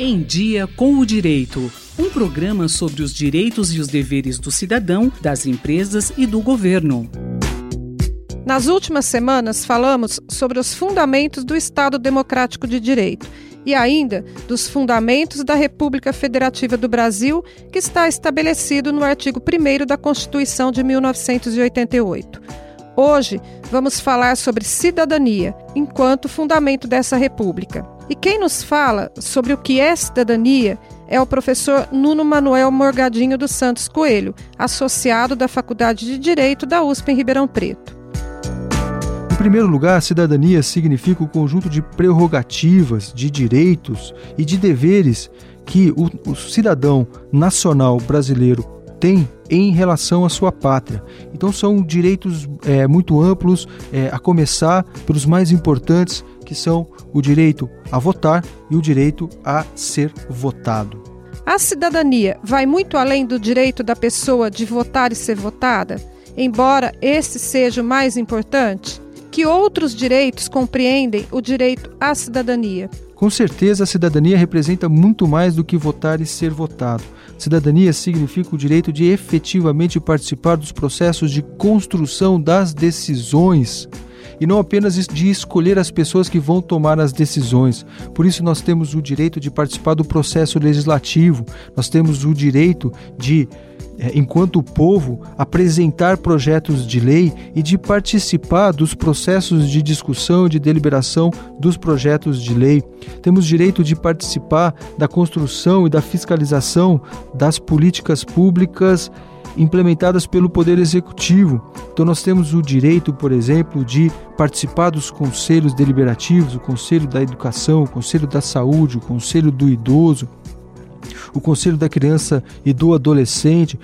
Em Dia com o Direito. Um programa sobre os direitos e os deveres do cidadão, das empresas e do governo. Nas últimas semanas, falamos sobre os fundamentos do Estado Democrático de Direito e ainda dos fundamentos da República Federativa do Brasil, que está estabelecido no artigo 1 da Constituição de 1988. Hoje vamos falar sobre cidadania, enquanto fundamento dessa república. E quem nos fala sobre o que é cidadania é o professor Nuno Manuel Morgadinho dos Santos Coelho, associado da Faculdade de Direito da USP em Ribeirão Preto. Em primeiro lugar, cidadania significa o conjunto de prerrogativas, de direitos e de deveres que o, o cidadão nacional brasileiro tem em relação à sua pátria. Então são direitos é, muito amplos, é, a começar pelos mais importantes, que são o direito a votar e o direito a ser votado. A cidadania vai muito além do direito da pessoa de votar e ser votada, embora esse seja o mais importante. Que outros direitos compreendem o direito à cidadania? Com certeza, a cidadania representa muito mais do que votar e ser votado. Cidadania significa o direito de efetivamente participar dos processos de construção das decisões e não apenas de escolher as pessoas que vão tomar as decisões. Por isso, nós temos o direito de participar do processo legislativo, nós temos o direito de é, enquanto povo, apresentar projetos de lei e de participar dos processos de discussão e de deliberação dos projetos de lei. Temos direito de participar da construção e da fiscalização das políticas públicas implementadas pelo Poder Executivo. Então, nós temos o direito, por exemplo, de participar dos conselhos deliberativos, o Conselho da Educação, o Conselho da Saúde, o Conselho do Idoso, o Conselho da Criança e do Adolescente,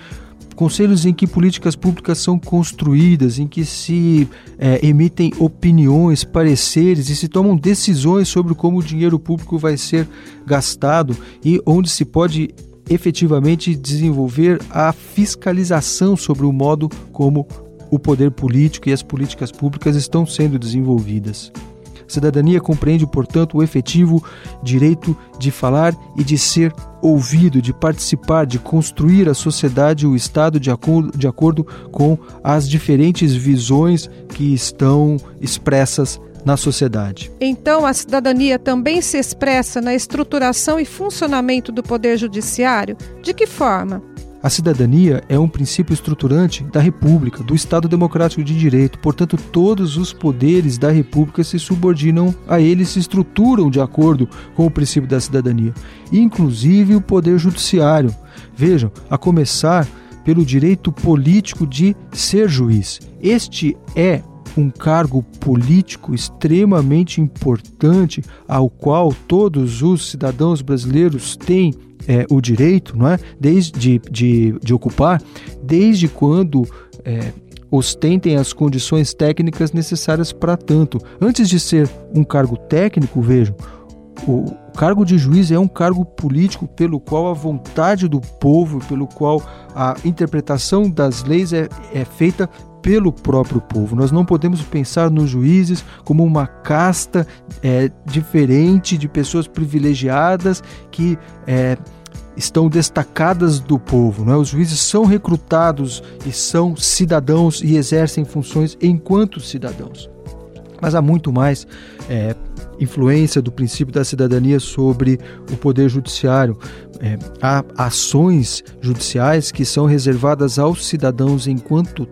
conselhos em que políticas públicas são construídas, em que se é, emitem opiniões, pareceres e se tomam decisões sobre como o dinheiro público vai ser gastado e onde se pode efetivamente desenvolver a fiscalização sobre o modo como o poder político e as políticas públicas estão sendo desenvolvidas. Cidadania compreende, portanto, o efetivo direito de falar e de ser ouvido, de participar, de construir a sociedade e o Estado de acordo, de acordo com as diferentes visões que estão expressas na sociedade. Então, a cidadania também se expressa na estruturação e funcionamento do Poder Judiciário? De que forma? A cidadania é um princípio estruturante da República, do Estado Democrático de Direito, portanto, todos os poderes da República se subordinam a ele e se estruturam de acordo com o princípio da cidadania, inclusive o Poder Judiciário. Vejam, a começar pelo direito político de ser juiz. Este é um cargo político extremamente importante ao qual todos os cidadãos brasileiros têm é, o direito não é? desde, de, de, de ocupar, desde quando é, ostentem as condições técnicas necessárias para tanto. Antes de ser um cargo técnico, vejam, o cargo de juiz é um cargo político pelo qual a vontade do povo, pelo qual a interpretação das leis é, é feita pelo próprio povo. Nós não podemos pensar nos juízes como uma casta é, diferente de pessoas privilegiadas que é, estão destacadas do povo. Não é? Os juízes são recrutados e são cidadãos e exercem funções enquanto cidadãos. Mas há muito mais é, influência do princípio da cidadania sobre o poder judiciário. É, há ações judiciais que são reservadas aos cidadãos enquanto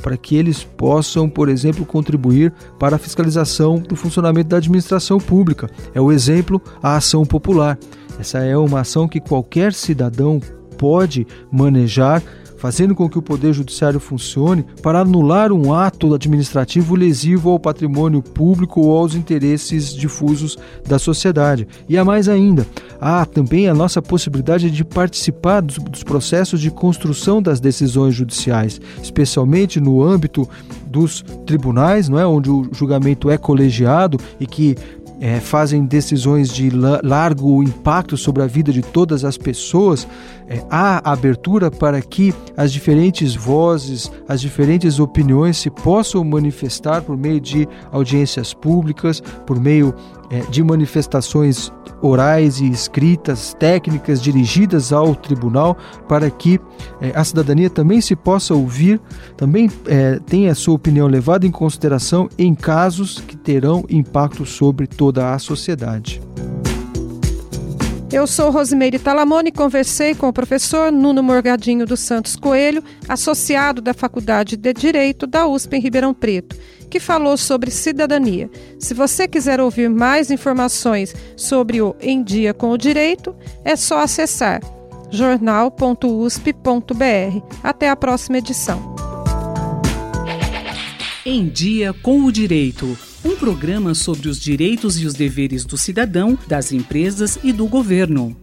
para que eles possam, por exemplo, contribuir para a fiscalização do funcionamento da administração pública. É o exemplo a ação popular. Essa é uma ação que qualquer cidadão pode manejar fazendo com que o Poder Judiciário funcione para anular um ato administrativo lesivo ao patrimônio público ou aos interesses difusos da sociedade. E há mais ainda, há também a nossa possibilidade de participar dos, dos processos de construção das decisões judiciais, especialmente no âmbito dos tribunais, não é, onde o julgamento é colegiado e que é, fazem decisões de largo impacto sobre a vida de todas as pessoas, é, há abertura para que as diferentes vozes, as diferentes opiniões se possam manifestar por meio de audiências públicas, por meio de manifestações orais e escritas, técnicas dirigidas ao tribunal, para que é, a cidadania também se possa ouvir, também é, tenha a sua opinião levada em consideração em casos que terão impacto sobre toda a sociedade. Eu sou Rosimeire Talamone e conversei com o professor Nuno Morgadinho dos Santos Coelho, associado da Faculdade de Direito da USP em Ribeirão Preto, que falou sobre cidadania. Se você quiser ouvir mais informações sobre o Em Dia com o Direito, é só acessar jornal.usp.br. Até a próxima edição. Em Dia com o Direito um programa sobre os direitos e os deveres do cidadão, das empresas e do governo.